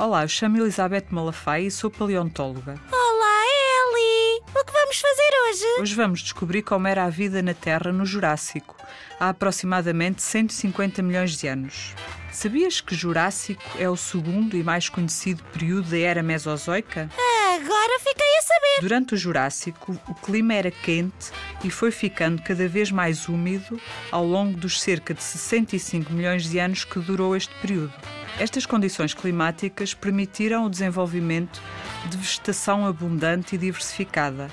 Olá, eu chamo Elizabeth Malafaia e sou paleontóloga. Olá, Ellie! O que vamos fazer hoje? Hoje vamos descobrir como era a vida na Terra no Jurássico, há aproximadamente 150 milhões de anos. Sabias que Jurássico é o segundo e mais conhecido período da Era Mesozoica? Agora fiquei a saber. Durante o Jurássico, o clima era quente e foi ficando cada vez mais úmido ao longo dos cerca de 65 milhões de anos que durou este período. Estas condições climáticas permitiram o desenvolvimento de vegetação abundante e diversificada,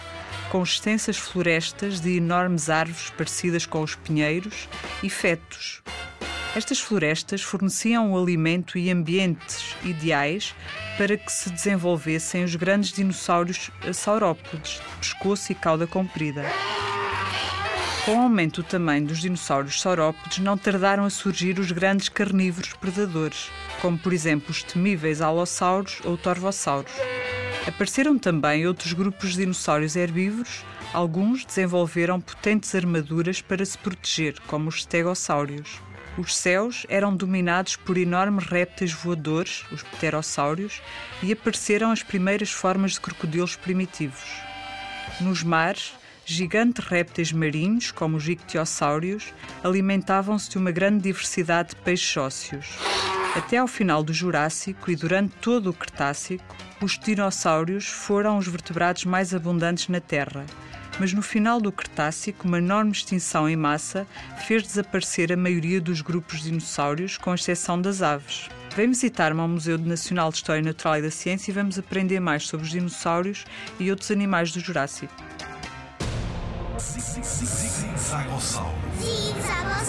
com extensas florestas de enormes árvores parecidas com os pinheiros e fetos. Estas florestas forneciam o alimento e ambientes ideais para que se desenvolvessem os grandes dinossauros saurópodes, de pescoço e cauda comprida. Com o aumento do tamanho dos dinossauros saurópodes, não tardaram a surgir os grandes carnívoros predadores, como por exemplo os temíveis alossauros ou torvossauros. Apareceram também outros grupos de dinossauros herbívoros, alguns desenvolveram potentes armaduras para se proteger, como os stegossáurios. Os céus eram dominados por enormes répteis voadores, os pterossáurios, e apareceram as primeiras formas de crocodilos primitivos. Nos mares, gigantes répteis marinhos, como os ictiosáurios, alimentavam-se de uma grande diversidade de peixes ósseos. Até ao final do Jurássico e durante todo o Cretácico, os dinossauros foram os vertebrados mais abundantes na Terra mas no final do Cretácico, uma enorme extinção em massa fez desaparecer a maioria dos grupos de dinossauros, com exceção das aves. Vem visitar-me ao Museu Nacional de História Natural e da Ciência e vamos aprender mais sobre os dinossauros e outros animais do Jurássico. Zig-zag ao sol. Zig-zag